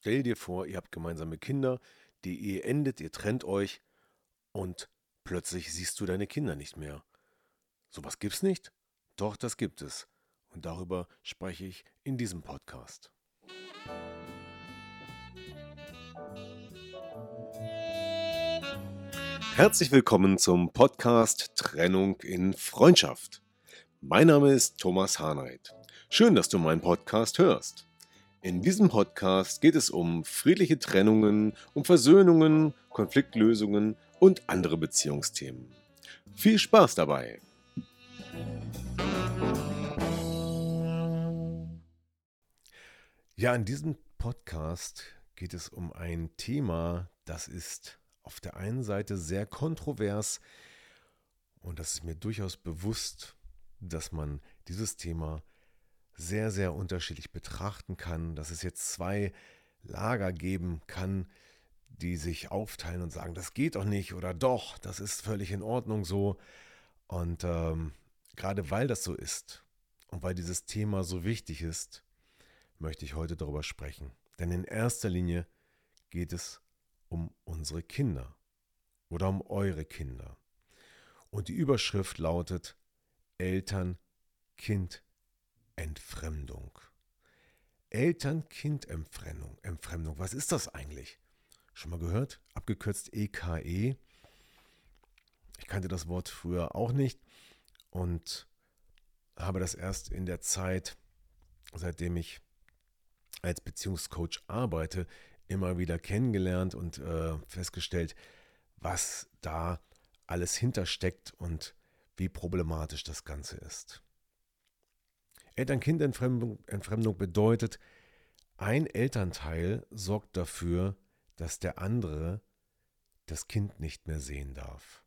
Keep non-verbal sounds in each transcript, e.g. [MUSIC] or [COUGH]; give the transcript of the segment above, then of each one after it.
Stell dir vor, ihr habt gemeinsame Kinder, die Ehe endet, ihr trennt euch und plötzlich siehst du deine Kinder nicht mehr. Sowas gibt's nicht? Doch, das gibt es. Und darüber spreche ich in diesem Podcast. Herzlich willkommen zum Podcast Trennung in Freundschaft. Mein Name ist Thomas Hahnreit. Schön, dass du meinen Podcast hörst. In diesem Podcast geht es um friedliche Trennungen, um Versöhnungen, Konfliktlösungen und andere Beziehungsthemen. Viel Spaß dabei! Ja, in diesem Podcast geht es um ein Thema, das ist auf der einen Seite sehr kontrovers und das ist mir durchaus bewusst, dass man dieses Thema sehr, sehr unterschiedlich betrachten kann, dass es jetzt zwei Lager geben kann, die sich aufteilen und sagen, das geht doch nicht oder doch, das ist völlig in Ordnung so. Und ähm, gerade weil das so ist und weil dieses Thema so wichtig ist, möchte ich heute darüber sprechen. Denn in erster Linie geht es um unsere Kinder oder um eure Kinder. Und die Überschrift lautet Eltern-Kind Entfremdung. Eltern-Kind-Entfremdung. Entfremdung. Was ist das eigentlich? Schon mal gehört? Abgekürzt EKE. E. Ich kannte das Wort früher auch nicht und habe das erst in der Zeit, seitdem ich als Beziehungscoach arbeite, immer wieder kennengelernt und äh, festgestellt, was da alles hintersteckt und wie problematisch das Ganze ist. Eltern-Kind-Entfremdung bedeutet, ein Elternteil sorgt dafür, dass der andere das Kind nicht mehr sehen darf.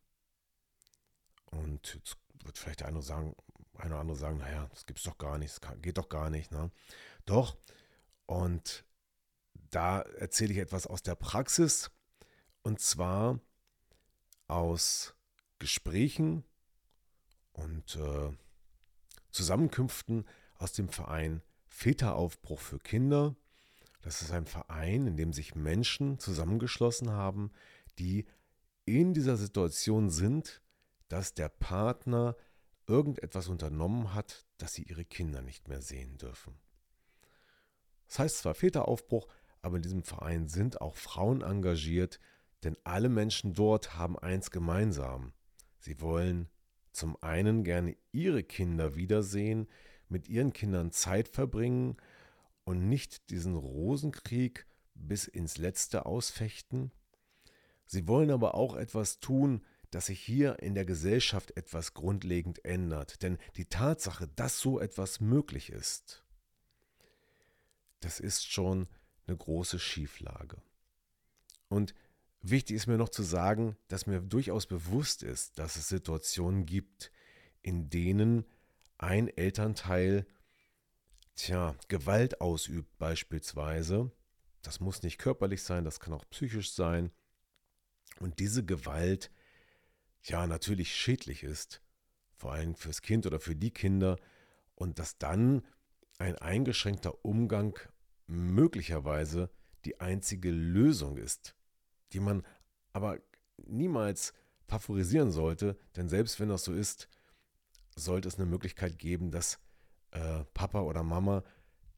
Und jetzt wird vielleicht der eine sagen, eine oder andere sagen, naja, das gibt es doch gar nicht, das geht doch gar nicht. Ne? Doch, und da erzähle ich etwas aus der Praxis, und zwar aus Gesprächen und äh, Zusammenkünften aus dem Verein Väteraufbruch für Kinder. Das ist ein Verein, in dem sich Menschen zusammengeschlossen haben, die in dieser Situation sind, dass der Partner irgendetwas unternommen hat, dass sie ihre Kinder nicht mehr sehen dürfen. Das heißt zwar Väteraufbruch, aber in diesem Verein sind auch Frauen engagiert, denn alle Menschen dort haben eins gemeinsam. Sie wollen zum einen gerne ihre Kinder wiedersehen, mit ihren Kindern Zeit verbringen und nicht diesen Rosenkrieg bis ins Letzte ausfechten? Sie wollen aber auch etwas tun, dass sich hier in der Gesellschaft etwas grundlegend ändert. Denn die Tatsache, dass so etwas möglich ist, das ist schon eine große Schieflage. Und wichtig ist mir noch zu sagen, dass mir durchaus bewusst ist, dass es Situationen gibt, in denen ein Elternteil, tja, Gewalt ausübt beispielsweise. Das muss nicht körperlich sein, das kann auch psychisch sein. Und diese Gewalt, ja, natürlich schädlich ist, vor allem fürs Kind oder für die Kinder. Und dass dann ein eingeschränkter Umgang möglicherweise die einzige Lösung ist, die man aber niemals favorisieren sollte, denn selbst wenn das so ist, sollte es eine Möglichkeit geben, dass äh, Papa oder Mama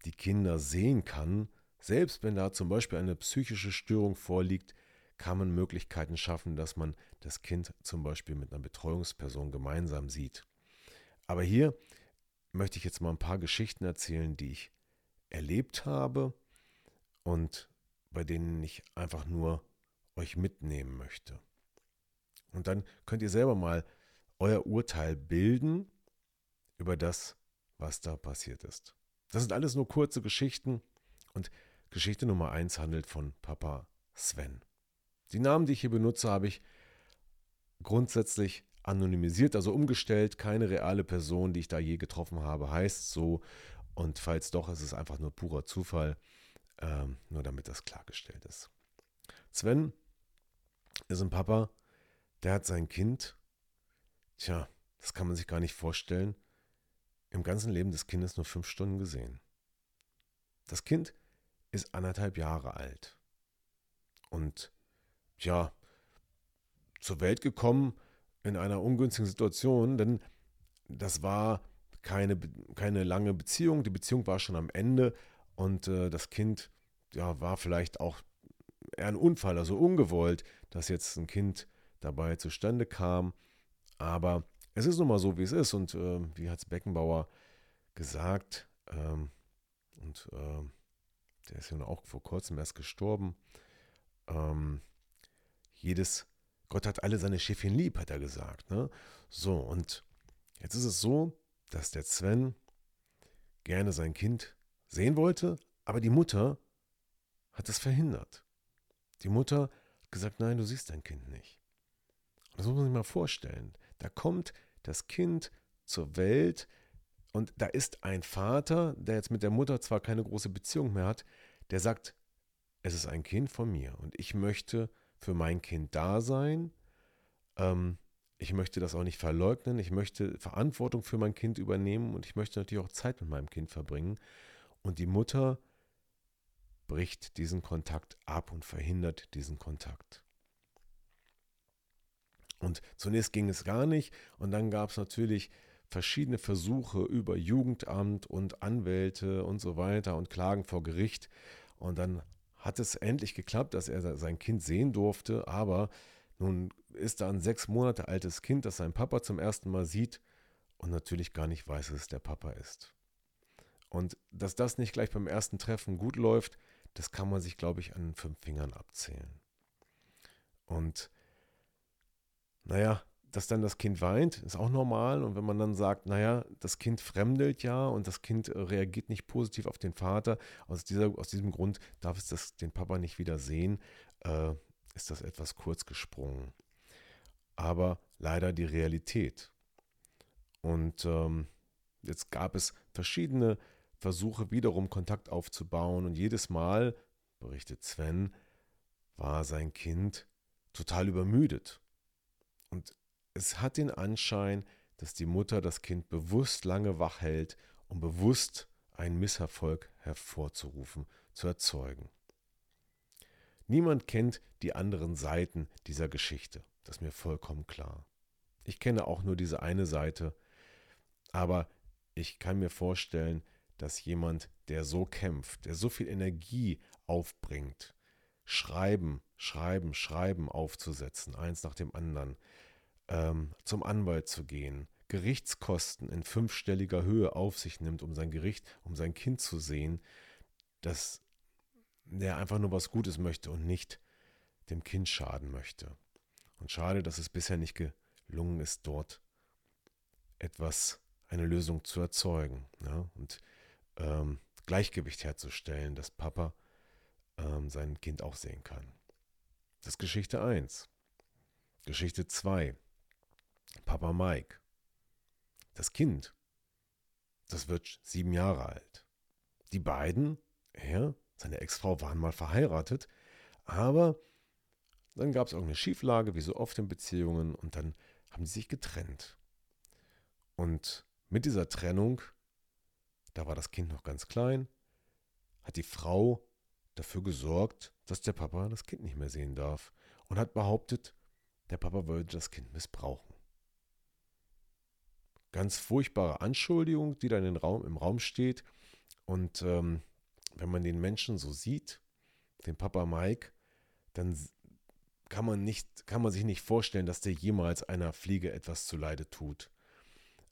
die Kinder sehen kann. Selbst wenn da zum Beispiel eine psychische Störung vorliegt, kann man Möglichkeiten schaffen, dass man das Kind zum Beispiel mit einer Betreuungsperson gemeinsam sieht. Aber hier möchte ich jetzt mal ein paar Geschichten erzählen, die ich erlebt habe und bei denen ich einfach nur euch mitnehmen möchte. Und dann könnt ihr selber mal euer Urteil bilden über das, was da passiert ist. Das sind alles nur kurze Geschichten und Geschichte Nummer 1 handelt von Papa Sven. Die Namen, die ich hier benutze, habe ich grundsätzlich anonymisiert, also umgestellt. Keine reale Person, die ich da je getroffen habe, heißt so. Und falls doch, ist es einfach nur purer Zufall. Ähm, nur damit das klargestellt ist. Sven ist ein Papa, der hat sein Kind, tja, das kann man sich gar nicht vorstellen, im ganzen Leben des Kindes nur fünf Stunden gesehen. Das Kind ist anderthalb Jahre alt. Und ja, zur Welt gekommen in einer ungünstigen Situation, denn das war keine, keine lange Beziehung. Die Beziehung war schon am Ende und äh, das Kind ja, war vielleicht auch eher ein Unfall, also ungewollt, dass jetzt ein Kind dabei zustande kam. Aber es ist nun mal so, wie es ist. Und äh, wie hat es Beckenbauer gesagt, ähm, und äh, der ist ja auch vor kurzem erst gestorben, ähm, jedes, Gott hat alle seine Schiffchen lieb, hat er gesagt. Ne? So, und jetzt ist es so, dass der Sven gerne sein Kind sehen wollte, aber die Mutter hat es verhindert. Die Mutter hat gesagt, nein, du siehst dein Kind nicht. Das muss man sich mal vorstellen. Da kommt das Kind zur Welt und da ist ein Vater, der jetzt mit der Mutter zwar keine große Beziehung mehr hat, der sagt, es ist ein Kind von mir und ich möchte für mein Kind da sein. Ähm, ich möchte das auch nicht verleugnen. Ich möchte Verantwortung für mein Kind übernehmen und ich möchte natürlich auch Zeit mit meinem Kind verbringen. Und die Mutter bricht diesen Kontakt ab und verhindert diesen Kontakt. Und zunächst ging es gar nicht und dann gab es natürlich verschiedene Versuche über Jugendamt und Anwälte und so weiter und Klagen vor Gericht. Und dann hat es endlich geklappt, dass er sein Kind sehen durfte, aber nun ist da ein sechs Monate altes Kind, das sein Papa zum ersten Mal sieht und natürlich gar nicht weiß, dass es der Papa ist. Und dass das nicht gleich beim ersten Treffen gut läuft, das kann man sich, glaube ich, an fünf Fingern abzählen. Und naja, dass dann das Kind weint, ist auch normal. Und wenn man dann sagt, naja, das Kind fremdelt ja und das Kind äh, reagiert nicht positiv auf den Vater, aus, dieser, aus diesem Grund darf es das, den Papa nicht wieder sehen, äh, ist das etwas kurz gesprungen. Aber leider die Realität. Und ähm, jetzt gab es verschiedene Versuche, wiederum Kontakt aufzubauen. Und jedes Mal, berichtet Sven, war sein Kind total übermüdet. Und es hat den Anschein, dass die Mutter das Kind bewusst lange wach hält, um bewusst einen Misserfolg hervorzurufen, zu erzeugen. Niemand kennt die anderen Seiten dieser Geschichte, das ist mir vollkommen klar. Ich kenne auch nur diese eine Seite, aber ich kann mir vorstellen, dass jemand, der so kämpft, der so viel Energie aufbringt, Schreiben, Schreiben, Schreiben aufzusetzen, eins nach dem anderen, ähm, zum Anwalt zu gehen, Gerichtskosten in fünfstelliger Höhe auf sich nimmt, um sein Gericht, um sein Kind zu sehen, dass der einfach nur was Gutes möchte und nicht dem Kind schaden möchte. Und schade, dass es bisher nicht gelungen ist, dort etwas, eine Lösung zu erzeugen. Ja? Und ähm, Gleichgewicht herzustellen, dass Papa ähm, sein Kind auch sehen kann. Das ist Geschichte 1. Geschichte 2. Papa Mike. Das Kind, das wird sieben Jahre alt. Die beiden, er, seine Ex-Frau, waren mal verheiratet, aber dann gab es irgendeine Schieflage, wie so oft in Beziehungen, und dann haben sie sich getrennt. Und mit dieser Trennung da war das Kind noch ganz klein, hat die Frau dafür gesorgt, dass der Papa das Kind nicht mehr sehen darf und hat behauptet, der Papa würde das Kind missbrauchen. Ganz furchtbare Anschuldigung, die dann im Raum, im Raum steht. Und ähm, wenn man den Menschen so sieht, den Papa Mike, dann kann man, nicht, kann man sich nicht vorstellen, dass der jemals einer Fliege etwas zuleide tut.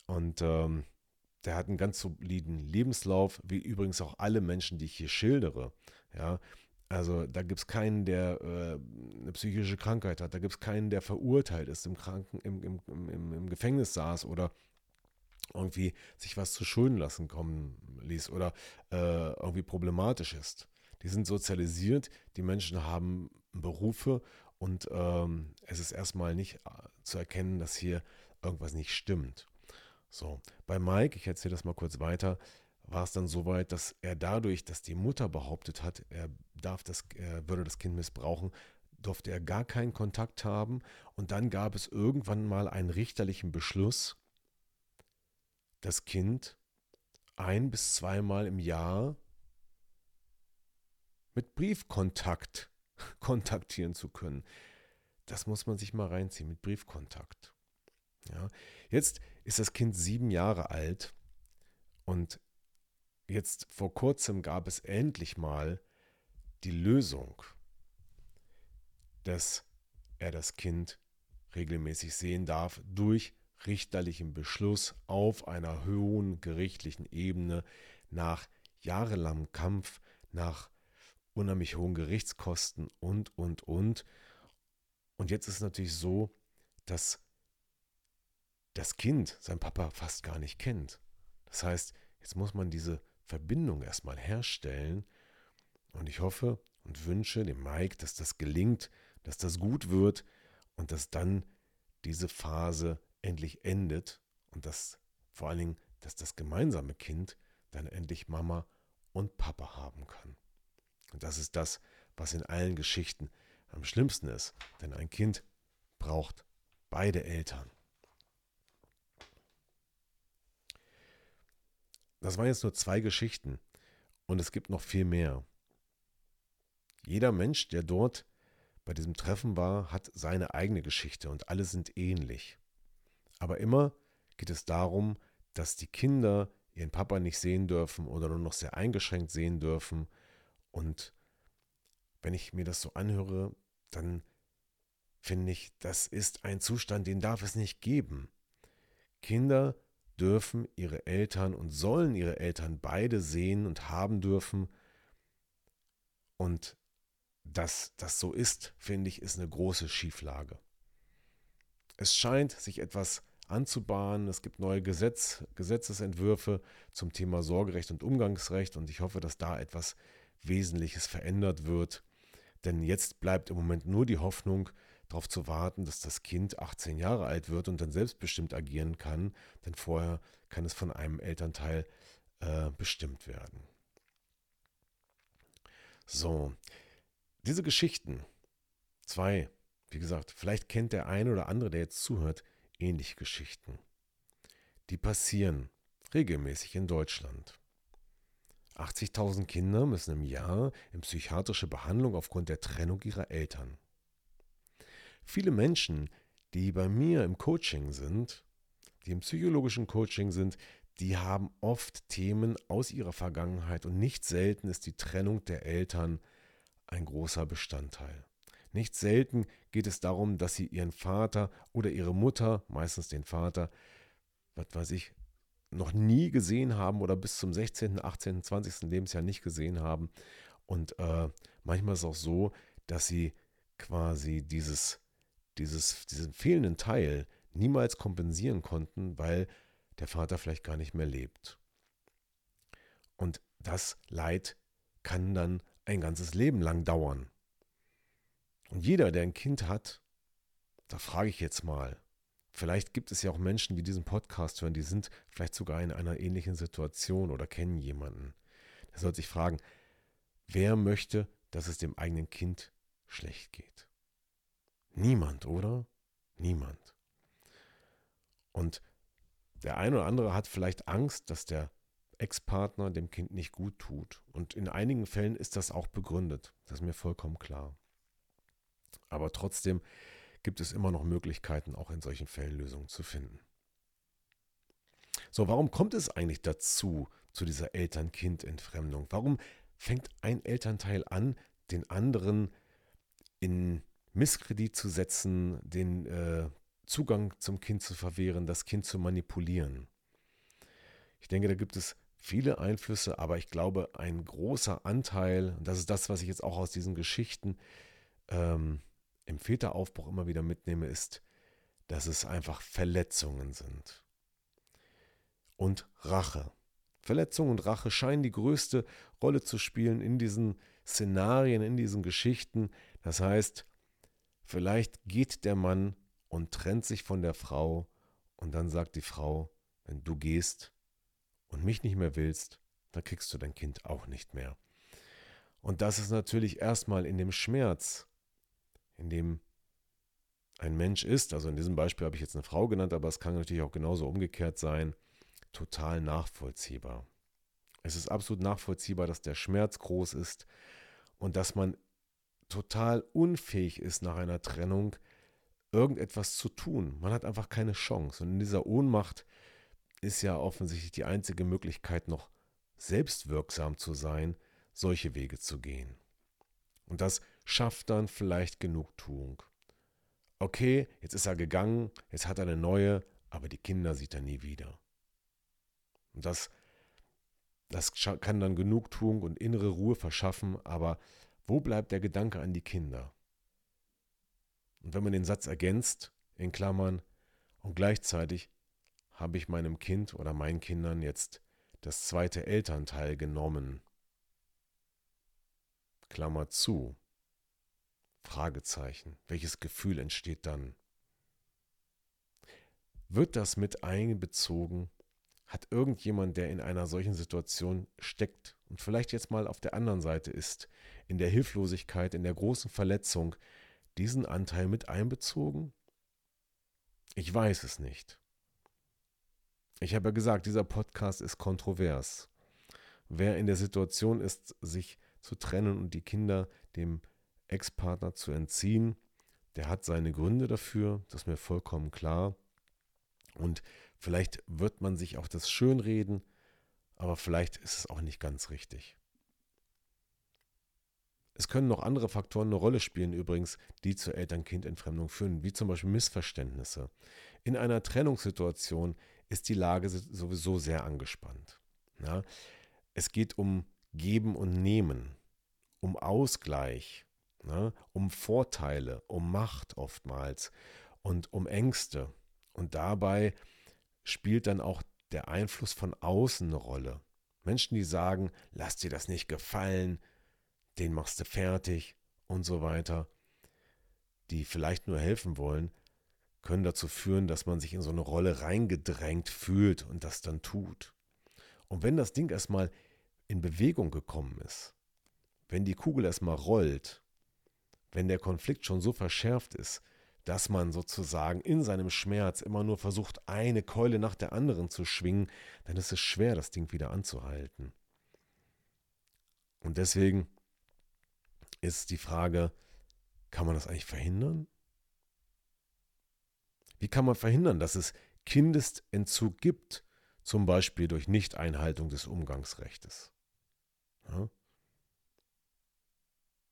Und ähm, der hat einen ganz soliden Lebenslauf, wie übrigens auch alle Menschen, die ich hier schildere. Ja, also da gibt es keinen, der äh, eine psychische Krankheit hat. Da gibt es keinen, der verurteilt ist, im, Kranken, im, im, im, im Gefängnis saß oder irgendwie sich was zu Schulden lassen kommen ließ oder äh, irgendwie problematisch ist. die sind sozialisiert, die Menschen haben Berufe und ähm, es ist erstmal nicht äh, zu erkennen, dass hier irgendwas nicht stimmt. So, bei Mike, ich erzähle das mal kurz weiter, war es dann so weit, dass er dadurch, dass die Mutter behauptet hat, er darf das, er würde das Kind missbrauchen, durfte er gar keinen Kontakt haben. Und dann gab es irgendwann mal einen richterlichen Beschluss, das Kind ein bis zweimal im Jahr mit Briefkontakt [LAUGHS] kontaktieren zu können. Das muss man sich mal reinziehen mit Briefkontakt. Ja. Jetzt ist das Kind sieben Jahre alt und jetzt vor kurzem gab es endlich mal die Lösung, dass er das Kind regelmäßig sehen darf durch richterlichen Beschluss auf einer hohen gerichtlichen Ebene nach jahrelangem Kampf, nach unheimlich hohen Gerichtskosten und, und, und. Und jetzt ist es natürlich so, dass das Kind sein Papa fast gar nicht kennt. Das heißt, jetzt muss man diese Verbindung erstmal herstellen. Und ich hoffe und wünsche dem Mike, dass das gelingt, dass das gut wird und dass dann diese Phase endlich endet und dass vor allen Dingen, dass das gemeinsame Kind dann endlich Mama und Papa haben kann. Und das ist das, was in allen Geschichten am schlimmsten ist. Denn ein Kind braucht beide Eltern. Das waren jetzt nur zwei Geschichten und es gibt noch viel mehr. Jeder Mensch, der dort bei diesem Treffen war, hat seine eigene Geschichte und alle sind ähnlich. Aber immer geht es darum, dass die Kinder ihren Papa nicht sehen dürfen oder nur noch sehr eingeschränkt sehen dürfen. Und wenn ich mir das so anhöre, dann finde ich, das ist ein Zustand, den darf es nicht geben. Kinder dürfen ihre Eltern und sollen ihre Eltern beide sehen und haben dürfen. Und dass das so ist, finde ich, ist eine große Schieflage. Es scheint sich etwas anzubahnen. Es gibt neue Gesetz, Gesetzesentwürfe zum Thema Sorgerecht und Umgangsrecht und ich hoffe, dass da etwas Wesentliches verändert wird. Denn jetzt bleibt im Moment nur die Hoffnung, darauf zu warten, dass das Kind 18 Jahre alt wird und dann selbstbestimmt agieren kann, denn vorher kann es von einem Elternteil äh, bestimmt werden. So, diese Geschichten, zwei, wie gesagt, vielleicht kennt der eine oder andere, der jetzt zuhört, ähnliche Geschichten. Die passieren regelmäßig in Deutschland. 80.000 Kinder müssen im Jahr in psychiatrische Behandlung aufgrund der Trennung ihrer Eltern. Viele Menschen, die bei mir im Coaching sind, die im psychologischen Coaching sind, die haben oft Themen aus ihrer Vergangenheit und nicht selten ist die Trennung der Eltern ein großer Bestandteil. Nicht selten geht es darum, dass sie ihren Vater oder ihre Mutter, meistens den Vater, was weiß ich, noch nie gesehen haben oder bis zum 16., 18., 20. Lebensjahr nicht gesehen haben. Und äh, manchmal ist es auch so, dass sie quasi dieses, dieses, diesen fehlenden Teil niemals kompensieren konnten, weil der Vater vielleicht gar nicht mehr lebt. Und das Leid kann dann ein ganzes Leben lang dauern. Und jeder, der ein Kind hat, da frage ich jetzt mal, vielleicht gibt es ja auch Menschen, die diesen Podcast hören, die sind vielleicht sogar in einer ähnlichen Situation oder kennen jemanden. Der sollte sich fragen, wer möchte, dass es dem eigenen Kind schlecht geht? Niemand, oder? Niemand. Und der eine oder andere hat vielleicht Angst, dass der Ex-Partner dem Kind nicht gut tut. Und in einigen Fällen ist das auch begründet. Das ist mir vollkommen klar. Aber trotzdem gibt es immer noch Möglichkeiten, auch in solchen Fällen Lösungen zu finden. So, warum kommt es eigentlich dazu, zu dieser Eltern-Kind-Entfremdung? Warum fängt ein Elternteil an, den anderen in Misskredit zu setzen, den äh, Zugang zum Kind zu verwehren, das Kind zu manipulieren? Ich denke, da gibt es viele Einflüsse, aber ich glaube, ein großer Anteil, und das ist das, was ich jetzt auch aus diesen Geschichten ähm, im Väteraufbruch immer wieder mitnehme, ist, dass es einfach Verletzungen sind. Und Rache. Verletzung und Rache scheinen die größte Rolle zu spielen in diesen Szenarien, in diesen Geschichten. Das heißt, vielleicht geht der Mann und trennt sich von der Frau und dann sagt die Frau, wenn du gehst und mich nicht mehr willst, dann kriegst du dein Kind auch nicht mehr. Und das ist natürlich erstmal in dem Schmerz, in dem ein Mensch ist, also in diesem Beispiel habe ich jetzt eine Frau genannt, aber es kann natürlich auch genauso umgekehrt sein, total nachvollziehbar. Es ist absolut nachvollziehbar, dass der Schmerz groß ist und dass man total unfähig ist nach einer Trennung, irgendetwas zu tun. Man hat einfach keine Chance. Und in dieser Ohnmacht ist ja offensichtlich die einzige Möglichkeit, noch selbstwirksam zu sein, solche Wege zu gehen. Und das schafft dann vielleicht Genugtuung. Okay, jetzt ist er gegangen, jetzt hat er eine neue, aber die Kinder sieht er nie wieder. Und das, das kann dann Genugtuung und innere Ruhe verschaffen, aber wo bleibt der Gedanke an die Kinder? Und wenn man den Satz ergänzt, in Klammern, und gleichzeitig habe ich meinem Kind oder meinen Kindern jetzt das zweite Elternteil genommen. Klammer zu. Fragezeichen. Welches Gefühl entsteht dann? Wird das mit einbezogen? Hat irgendjemand, der in einer solchen Situation steckt und vielleicht jetzt mal auf der anderen Seite ist, in der Hilflosigkeit, in der großen Verletzung, diesen Anteil mit einbezogen? Ich weiß es nicht. Ich habe ja gesagt, dieser Podcast ist kontrovers. Wer in der Situation ist, sich zu trennen und die Kinder dem Ex-Partner zu entziehen, der hat seine Gründe dafür, das ist mir vollkommen klar. Und vielleicht wird man sich auch das schönreden, aber vielleicht ist es auch nicht ganz richtig. Es können noch andere Faktoren eine Rolle spielen übrigens, die zur Eltern-Kind-Entfremdung führen, wie zum Beispiel Missverständnisse. In einer Trennungssituation ist die Lage sowieso sehr angespannt. Ja? Es geht um Geben und Nehmen, um Ausgleich, ja? um Vorteile, um Macht oftmals und um Ängste. Und dabei spielt dann auch der Einfluss von außen eine Rolle. Menschen, die sagen, lass dir das nicht gefallen, den machst du fertig und so weiter, die vielleicht nur helfen wollen, können dazu führen, dass man sich in so eine Rolle reingedrängt fühlt und das dann tut. Und wenn das Ding erstmal in Bewegung gekommen ist, wenn die Kugel erstmal rollt, wenn der Konflikt schon so verschärft ist, dass man sozusagen in seinem Schmerz immer nur versucht, eine Keule nach der anderen zu schwingen, dann ist es schwer, das Ding wieder anzuhalten. Und deswegen ist die Frage, kann man das eigentlich verhindern? Wie kann man verhindern, dass es Kindesentzug gibt, zum Beispiel durch Nichteinhaltung des Umgangsrechts? Ja?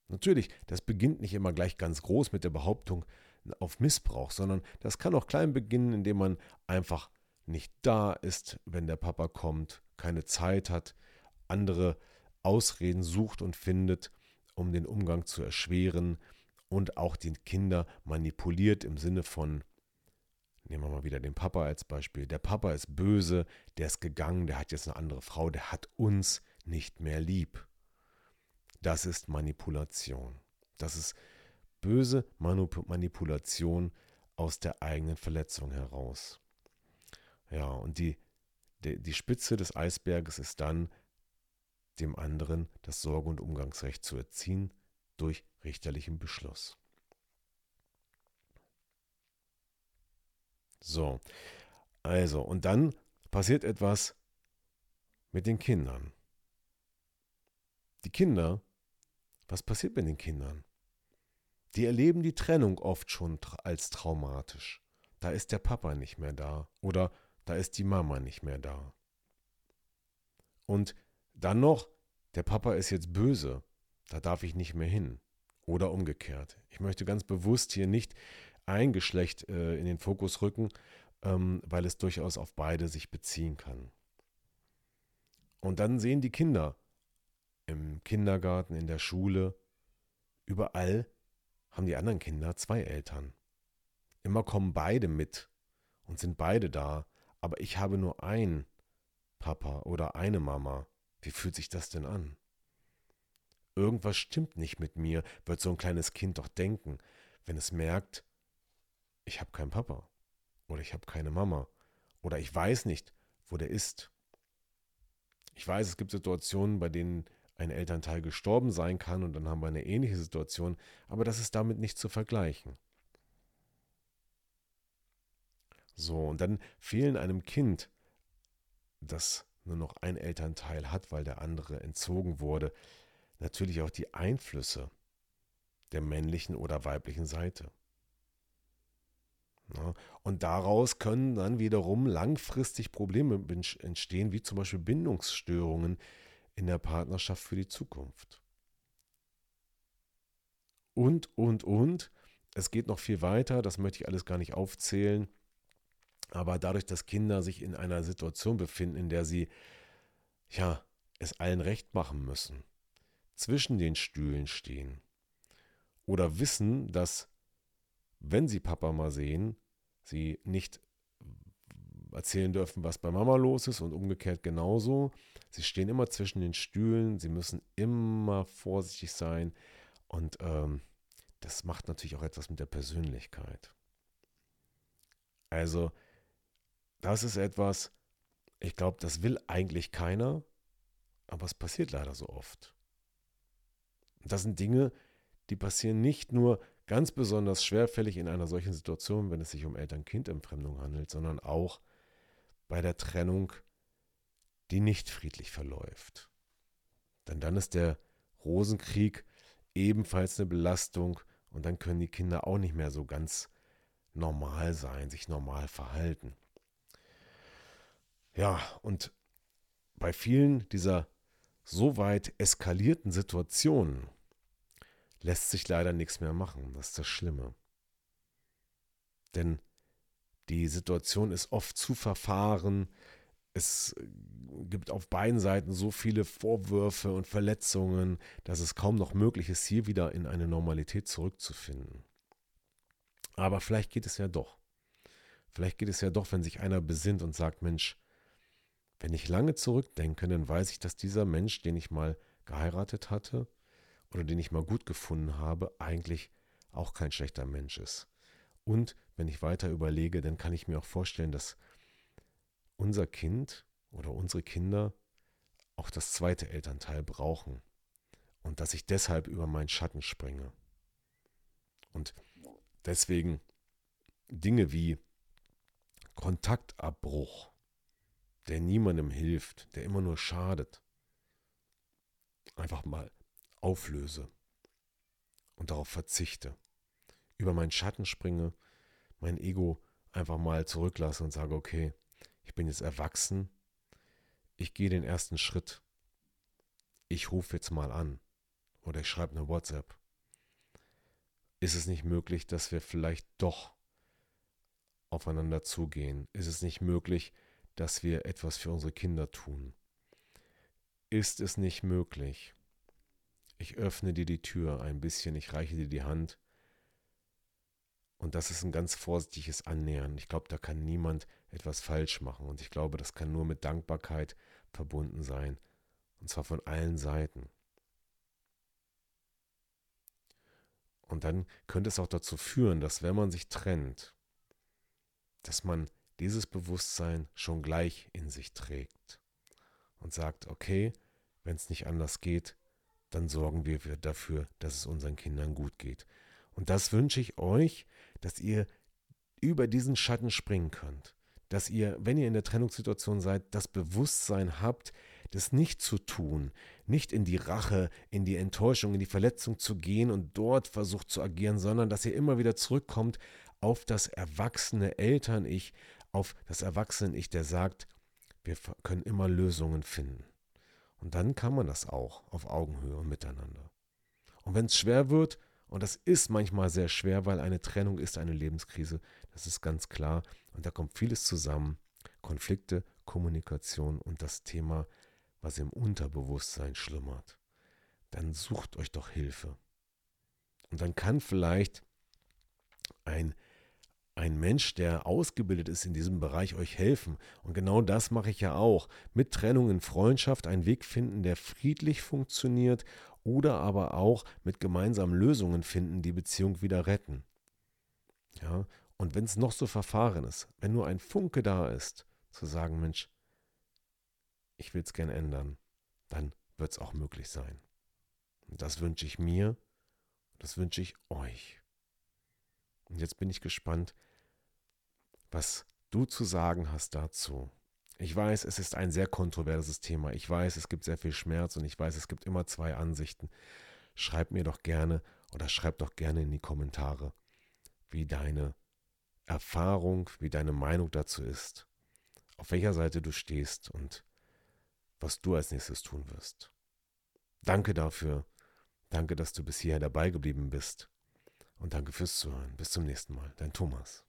Natürlich, das beginnt nicht immer gleich ganz groß mit der Behauptung auf Missbrauch, sondern das kann auch klein beginnen, indem man einfach nicht da ist, wenn der Papa kommt, keine Zeit hat, andere Ausreden sucht und findet, um den Umgang zu erschweren und auch die Kinder manipuliert im Sinne von Nehmen wir mal wieder den Papa als Beispiel. Der Papa ist böse, der ist gegangen, der hat jetzt eine andere Frau, der hat uns nicht mehr lieb. Das ist Manipulation. Das ist böse Manipulation aus der eigenen Verletzung heraus. Ja, und die, die, die Spitze des Eisberges ist dann, dem anderen das Sorge- und Umgangsrecht zu erziehen durch richterlichen Beschluss. So, also, und dann passiert etwas mit den Kindern. Die Kinder, was passiert mit den Kindern? Die erleben die Trennung oft schon als traumatisch. Da ist der Papa nicht mehr da oder da ist die Mama nicht mehr da. Und dann noch, der Papa ist jetzt böse, da darf ich nicht mehr hin. Oder umgekehrt. Ich möchte ganz bewusst hier nicht ein Geschlecht äh, in den Fokus rücken, ähm, weil es durchaus auf beide sich beziehen kann. Und dann sehen die Kinder im Kindergarten, in der Schule, überall haben die anderen Kinder zwei Eltern. Immer kommen beide mit und sind beide da, aber ich habe nur einen Papa oder eine Mama. Wie fühlt sich das denn an? Irgendwas stimmt nicht mit mir, wird so ein kleines Kind doch denken, wenn es merkt, ich habe keinen Papa oder ich habe keine Mama oder ich weiß nicht, wo der ist. Ich weiß, es gibt Situationen, bei denen ein Elternteil gestorben sein kann und dann haben wir eine ähnliche Situation, aber das ist damit nicht zu vergleichen. So, und dann fehlen einem Kind, das nur noch ein Elternteil hat, weil der andere entzogen wurde, natürlich auch die Einflüsse der männlichen oder weiblichen Seite. Und daraus können dann wiederum langfristig Probleme entstehen, wie zum Beispiel Bindungsstörungen in der Partnerschaft für die Zukunft. Und, und, und. Es geht noch viel weiter, das möchte ich alles gar nicht aufzählen. Aber dadurch, dass Kinder sich in einer Situation befinden, in der sie ja es allen recht machen müssen, zwischen den Stühlen stehen oder wissen, dass wenn sie Papa mal sehen, sie nicht erzählen dürfen, was bei Mama los ist und umgekehrt genauso. Sie stehen immer zwischen den Stühlen, sie müssen immer vorsichtig sein und ähm, das macht natürlich auch etwas mit der Persönlichkeit. Also das ist etwas, ich glaube, das will eigentlich keiner, aber es passiert leider so oft. Das sind Dinge, die passieren nicht nur ganz besonders schwerfällig in einer solchen Situation, wenn es sich um Eltern-Kind-Entfremdung handelt, sondern auch bei der Trennung, die nicht friedlich verläuft. Denn dann ist der Rosenkrieg ebenfalls eine Belastung und dann können die Kinder auch nicht mehr so ganz normal sein, sich normal verhalten. Ja, und bei vielen dieser so weit eskalierten Situationen lässt sich leider nichts mehr machen. Das ist das Schlimme. Denn die Situation ist oft zu verfahren. Es gibt auf beiden Seiten so viele Vorwürfe und Verletzungen, dass es kaum noch möglich ist, hier wieder in eine Normalität zurückzufinden. Aber vielleicht geht es ja doch. Vielleicht geht es ja doch, wenn sich einer besinnt und sagt, Mensch, wenn ich lange zurückdenke, dann weiß ich, dass dieser Mensch, den ich mal geheiratet hatte oder den ich mal gut gefunden habe, eigentlich auch kein schlechter Mensch ist. Und wenn ich weiter überlege, dann kann ich mir auch vorstellen, dass unser Kind oder unsere Kinder auch das zweite Elternteil brauchen und dass ich deshalb über meinen Schatten springe. Und deswegen Dinge wie Kontaktabbruch der niemandem hilft, der immer nur schadet, einfach mal auflöse und darauf verzichte, über meinen Schatten springe, mein Ego einfach mal zurücklasse und sage, okay, ich bin jetzt erwachsen, ich gehe den ersten Schritt, ich rufe jetzt mal an oder ich schreibe eine WhatsApp. Ist es nicht möglich, dass wir vielleicht doch aufeinander zugehen? Ist es nicht möglich, dass wir etwas für unsere Kinder tun. Ist es nicht möglich? Ich öffne dir die Tür ein bisschen, ich reiche dir die Hand. Und das ist ein ganz vorsichtiges Annähern. Ich glaube, da kann niemand etwas falsch machen. Und ich glaube, das kann nur mit Dankbarkeit verbunden sein. Und zwar von allen Seiten. Und dann könnte es auch dazu führen, dass wenn man sich trennt, dass man dieses Bewusstsein schon gleich in sich trägt und sagt, okay, wenn es nicht anders geht, dann sorgen wir dafür, dass es unseren Kindern gut geht. Und das wünsche ich euch, dass ihr über diesen Schatten springen könnt. Dass ihr, wenn ihr in der Trennungssituation seid, das Bewusstsein habt, das nicht zu tun, nicht in die Rache, in die Enttäuschung, in die Verletzung zu gehen und dort versucht zu agieren, sondern dass ihr immer wieder zurückkommt auf das erwachsene Eltern-Ich, auf das Erwachsene-Ich, der sagt, wir können immer Lösungen finden. Und dann kann man das auch auf Augenhöhe und miteinander. Und wenn es schwer wird, und das ist manchmal sehr schwer, weil eine Trennung ist eine Lebenskrise, das ist ganz klar. Und da kommt vieles zusammen. Konflikte, Kommunikation und das Thema, was im Unterbewusstsein schlummert. Dann sucht euch doch Hilfe. Und dann kann vielleicht ein ein Mensch, der ausgebildet ist in diesem Bereich, euch helfen. Und genau das mache ich ja auch. Mit Trennung in Freundschaft einen Weg finden, der friedlich funktioniert oder aber auch mit gemeinsamen Lösungen finden, die Beziehung wieder retten. Ja, und wenn es noch so verfahren ist, wenn nur ein Funke da ist, zu sagen, Mensch, ich will es gern ändern, dann wird es auch möglich sein. Und das wünsche ich mir, das wünsche ich euch. Und jetzt bin ich gespannt, was du zu sagen hast dazu. Ich weiß, es ist ein sehr kontroverses Thema. Ich weiß, es gibt sehr viel Schmerz und ich weiß, es gibt immer zwei Ansichten. Schreib mir doch gerne oder schreib doch gerne in die Kommentare, wie deine Erfahrung, wie deine Meinung dazu ist, auf welcher Seite du stehst und was du als nächstes tun wirst. Danke dafür. Danke, dass du bis hierher dabei geblieben bist. Und danke fürs Zuhören. Bis zum nächsten Mal. Dein Thomas.